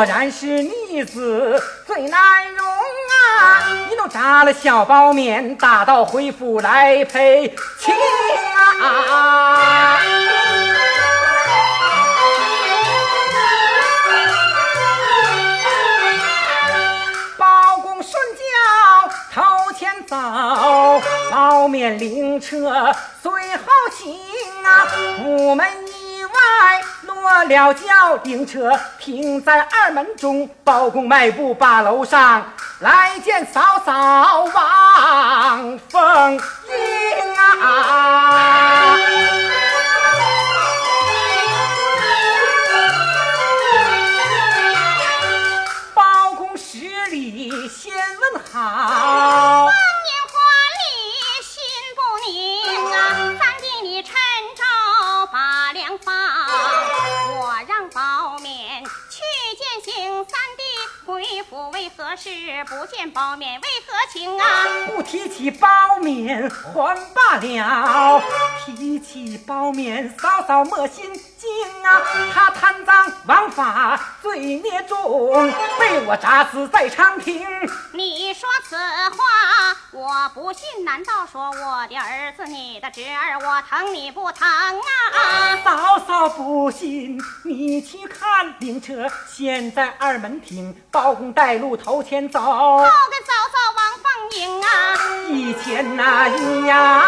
果然是逆子最难容啊！你都炸了小包面，打道回府来赔情啊！包公顺轿头前走，包面灵车随后行啊！府门以外。了轿顶车停在二门中。包公迈步把楼上，来见嫂嫂王凤英啊！包公施礼先问好。何事不见包勉？为何情啊？不提起包勉还罢了，提起包勉嫂嫂莫心惊啊！他贪赃枉法罪孽重，被我铡死在长亭。你说此话我不信，难道说我的儿子你的侄儿我疼你不疼啊？嫂嫂不信，你去看灵车现在二门厅，包公带路。头前走，后跟早早王凤英啊，一前那一呀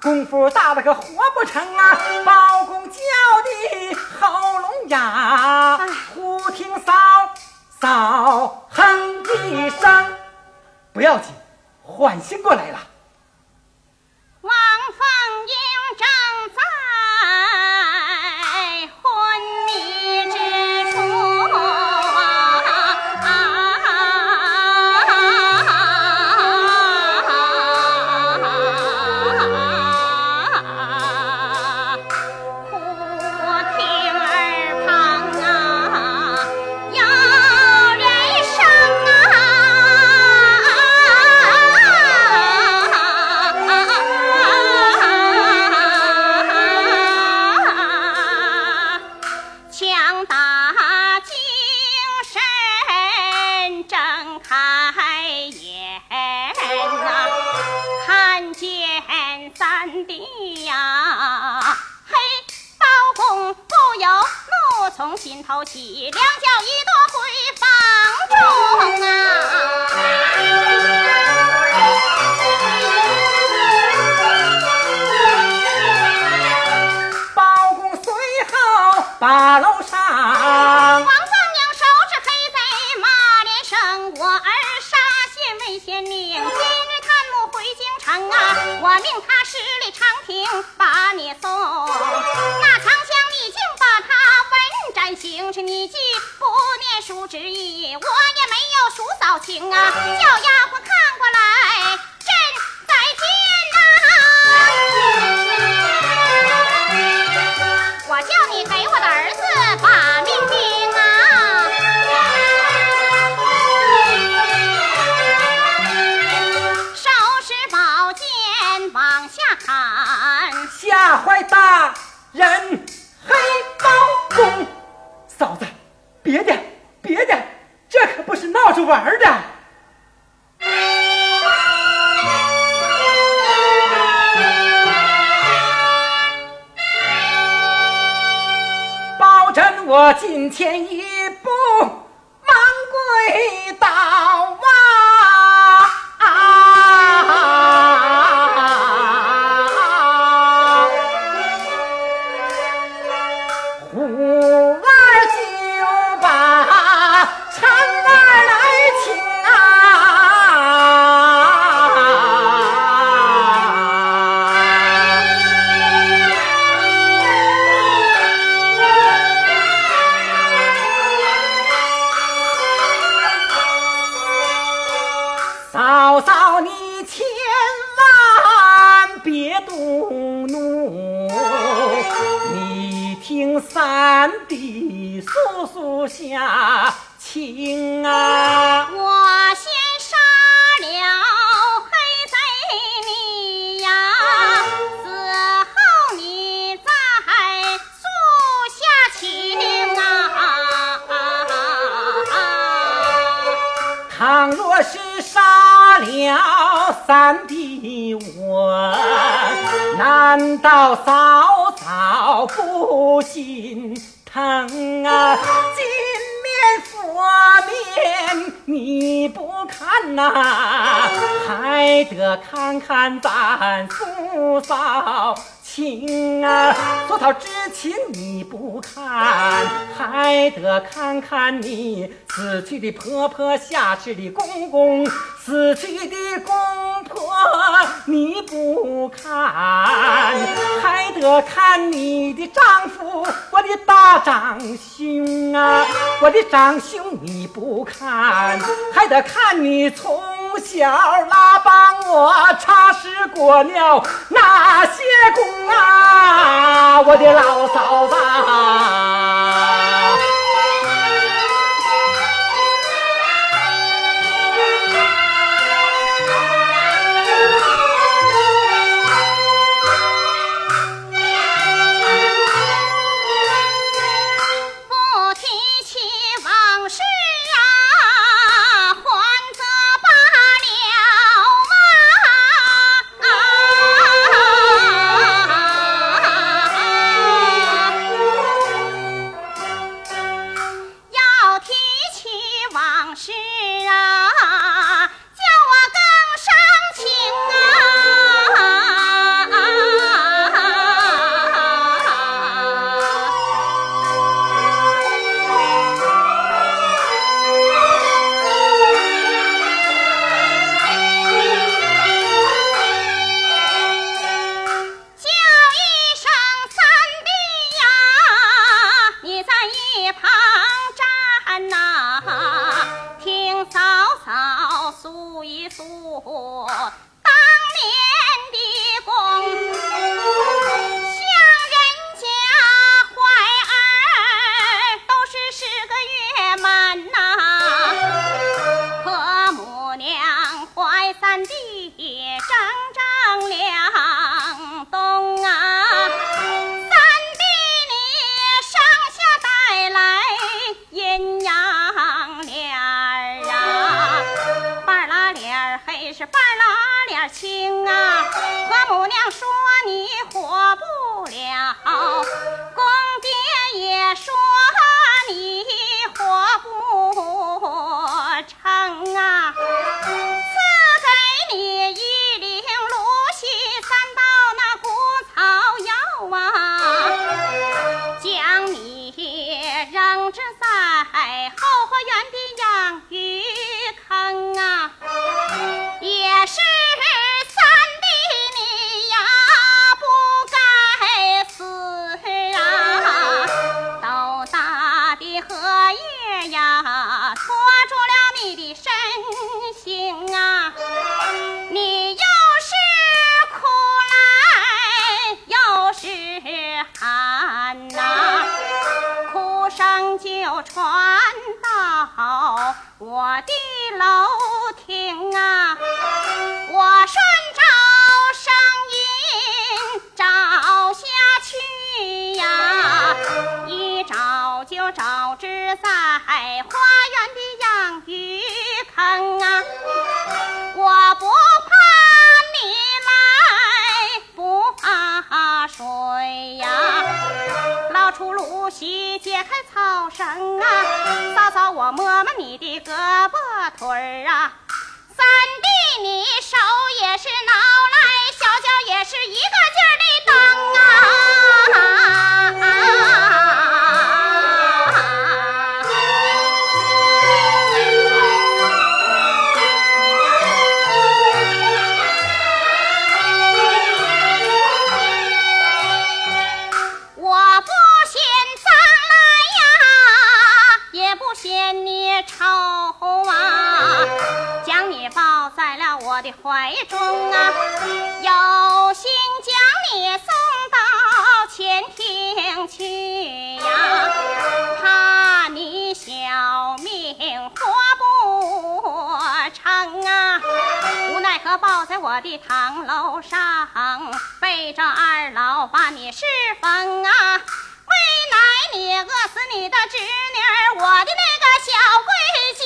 功夫大的可活不成啊！包公叫的喉咙哑，忽听嫂嫂哼一声，不要紧，缓醒过来了。呀，嘿，包公不由怒从心头起，两脚一跺回房中啊。包公随后把。我命他十里长亭把你送。那长枪你竟把他稳斩，行是你既不念叔之意，我也没有叔嫂情啊，叫丫鬟看过来，吓坏大人黑包公。嫂子，别的别的，这可不是闹着玩的。我今天一还得看看咱叔嫂。情啊，做到知情你不看，还得看看你死去的婆婆，下去的公公，死去的公婆你不看，还得看你的丈夫，我的大长兄啊，我的长兄你不看，还得看你从小拉帮我擦拭过尿那些工。啊，我的老嫂子。的楼亭啊，我顺着声音找下去呀，一找就找只在花捞出芦席，解开草绳啊，嫂嫂我摸摸你的胳膊腿儿啊，三弟你手也是挠来，小脚也是一个劲儿的蹬啊。女呀，怕你小命活不成啊。无奈何抱在我的堂楼上，背着二老把你侍奉啊，为奶你饿死你的侄女，我的那个小桂姐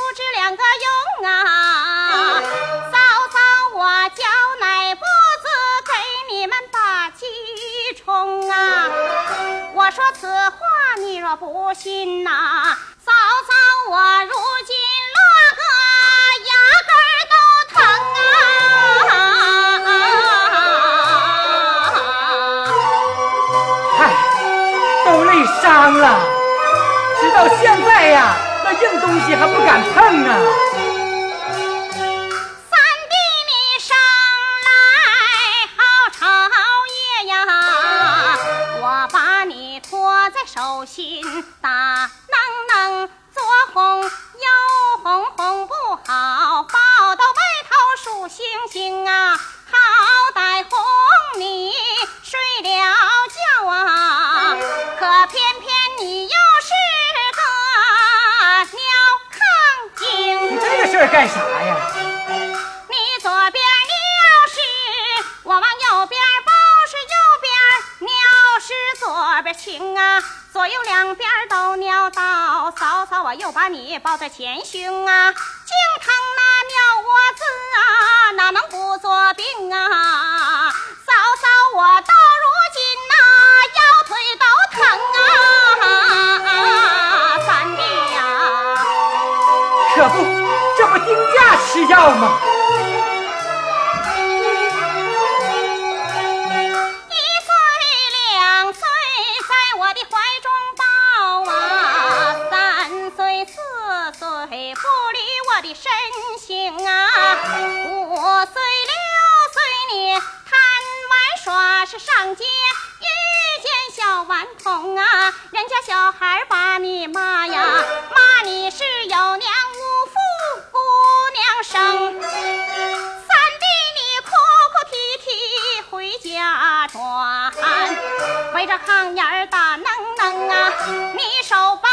不知两个用啊。嫂嫂，我叫奶不子给你们打鸡冲啊。我说此话你若不信呐、嫂嫂，我如今落个牙根都疼啊！嗨，都累伤了，直到现在呀，东西还不敢碰啊！前胸。是上街遇见小顽童啊，人家小孩把你骂呀，骂你是有娘无父姑娘生。三弟你哭哭啼啼回家转，围着炕沿打能能啊，你手搬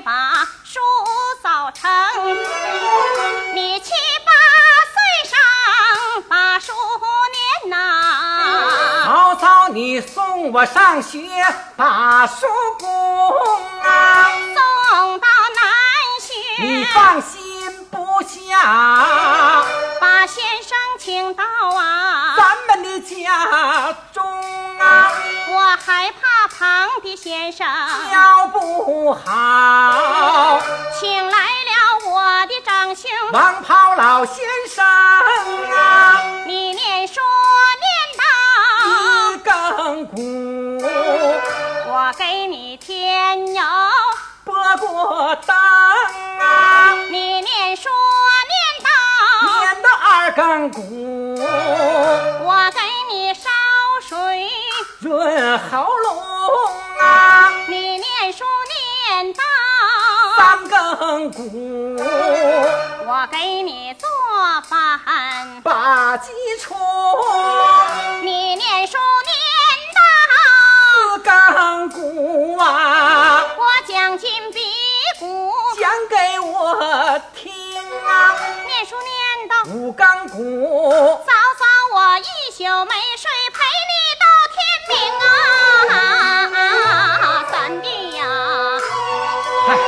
把书早成，你七八岁上把书念呐。老早你送我上学，把书供啊，送到南学。你放心不下，把先生请到啊。的家中啊，我害怕旁的先生。教不好，请来了我的长兄，王袍老先生啊，你念书念到，更鼓，我给你添油。拨过灯啊，你念书念到，念到二更鼓，我喉咙啊，你念书念到，三更鼓，我给你做饭。把鸡出，你念书念到四更鼓啊，我讲金比鼓。讲给我听啊，念书念到，五更鼓，早早我一宿没睡，陪你天明啊，三明啊，哎呀，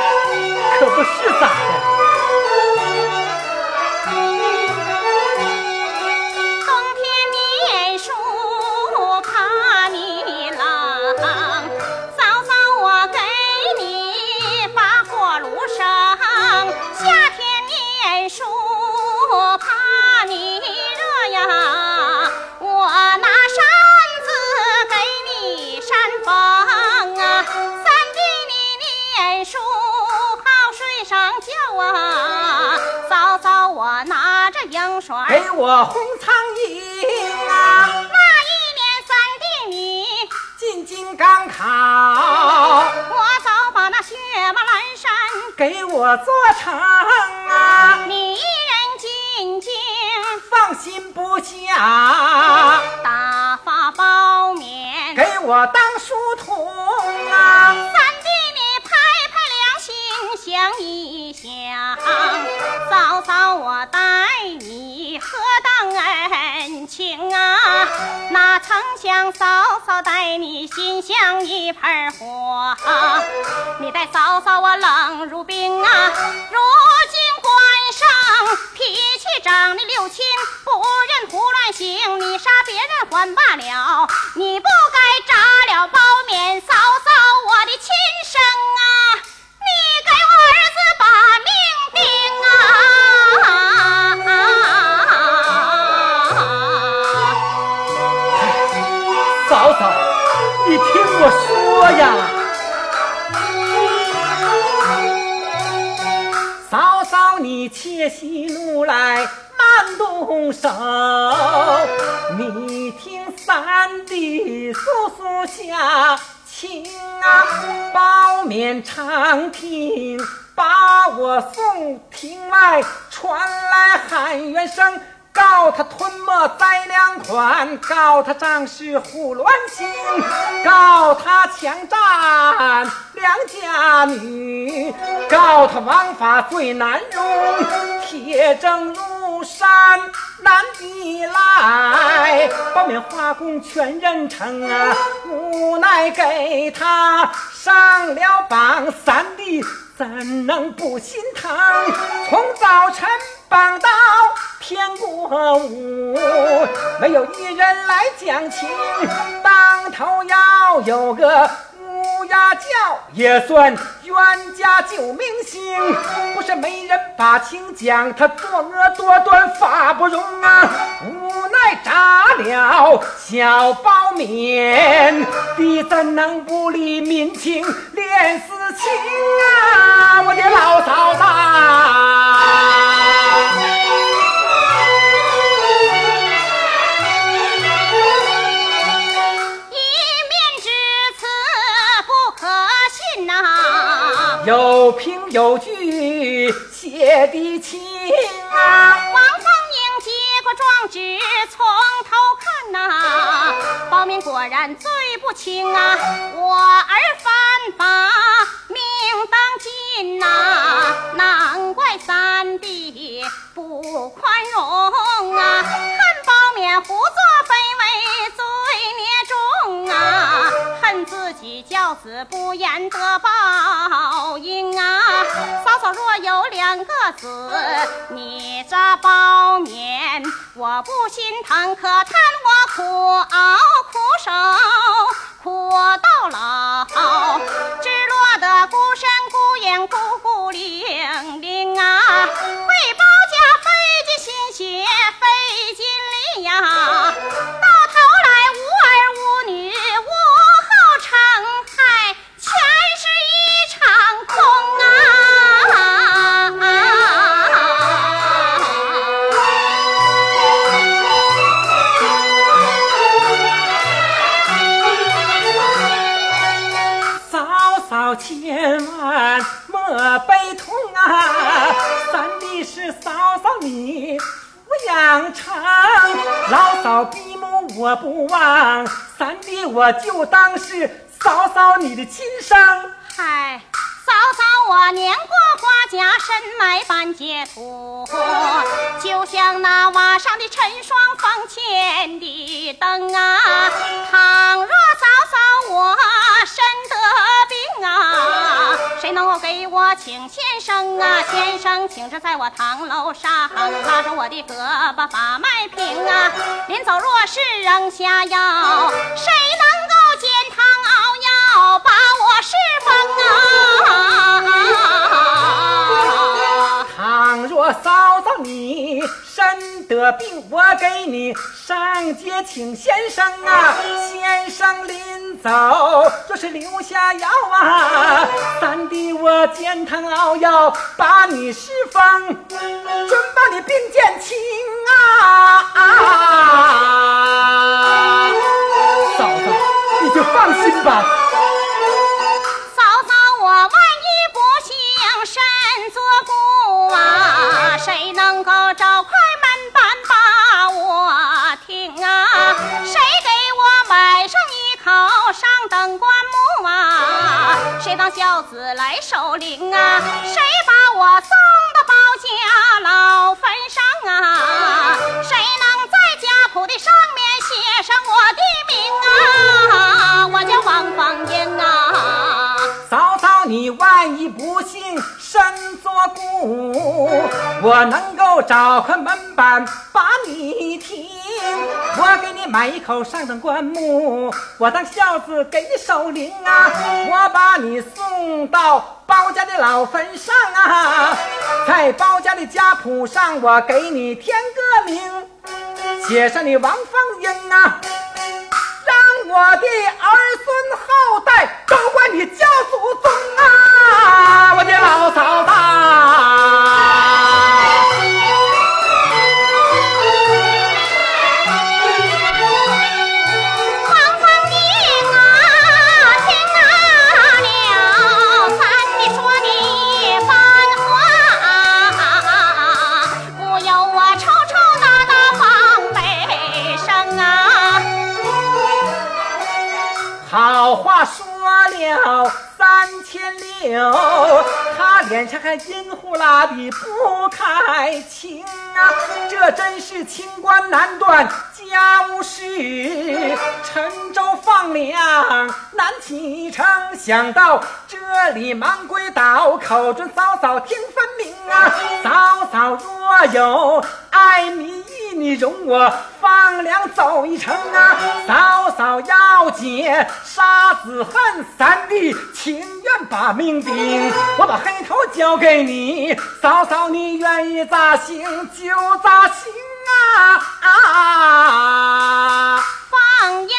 可不是咋的。我红苍蝇啊，那一年三弟你，进京赶考，我早把那血马栏山，给我做成啊，你一人进京，放心不下，打发包勉。给我当哪曾想嫂嫂待你心像一盆火，你待嫂嫂我冷如冰啊！如今官上脾气长，你六亲不认胡乱行，你杀别人还罢了，你不该炸了包面，你且息怒来慢动手，你听三弟诉诉下情啊，包面长亭把我送亭外，传来喊冤声。告他吞没灾粮款，告他仗势胡乱行，告他强占良家女，告他王法最难容，铁证如山难抵赖，包面花工全认成啊，无奈给他上了榜，三弟怎能不心疼？从早晨绑到天过午，没有一人来讲情，当头要有个乌鸦叫，也算冤家救明星。不是没人把情讲，他作恶多端，法不容啊！无奈炸了小包面，你怎能不理民情，连死情不心疼，可叹就当是嫂嫂你的亲生。嗨，嫂嫂我年过花甲，身埋半截土，就像那瓦上的陈霜，房前的灯啊。倘若嫂嫂我身得病啊，谁能够给我请先生啊？先生请着在我堂楼上，拉着我的胳膊把脉平啊。临走若是扔下药，谁能嫂嫂你身得病，我给你上街请先生啊。先生临走若是留下药啊，三弟我煎汤熬药把你释放，准把你病减轻啊。嫂子，你就放心吧，你买一口上等棺木，我当孝子给你守灵啊。我把你送到包家的老坟上啊，在包家的家谱上，我给你添个名，写上你王凤英啊。让我的儿孙后代拉的不开情啊！这真是清官难断家务事，沉舟放粮难启程。想到这里忙归岛，口准嫂嫂听分明啊！嫂嫂若有爱你一，你容我放粮走一程啊！嫂嫂要解杀子恨，三弟。情愿把命顶，我把黑头交给你，嫂嫂你愿意咋行就咋行啊！放羊一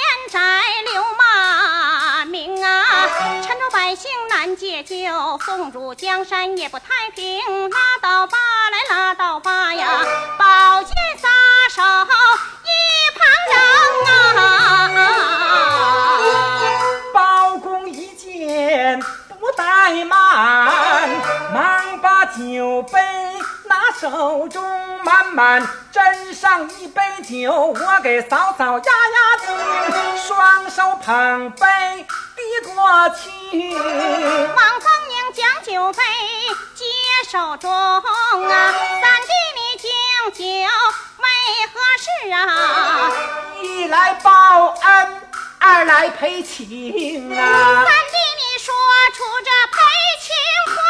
连宅留骂名啊陈州百姓难解救宋主江山也不太平拉倒吧来拉倒吧呀宝剑撒手一旁人啊。包公一见不怠慢忙把酒杯手中满满斟上一杯酒，我给嫂嫂压压惊，双手捧杯递过去。王凤英将酒杯接手中啊，三弟你敬酒为何事啊？一来报恩，二来赔情啊。三弟你说出这赔情话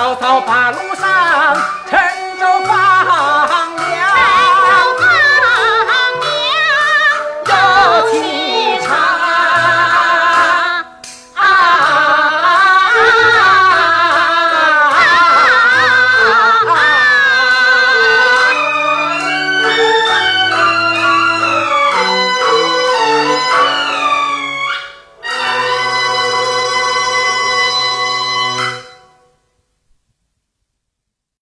辞别嫂嫂把路上，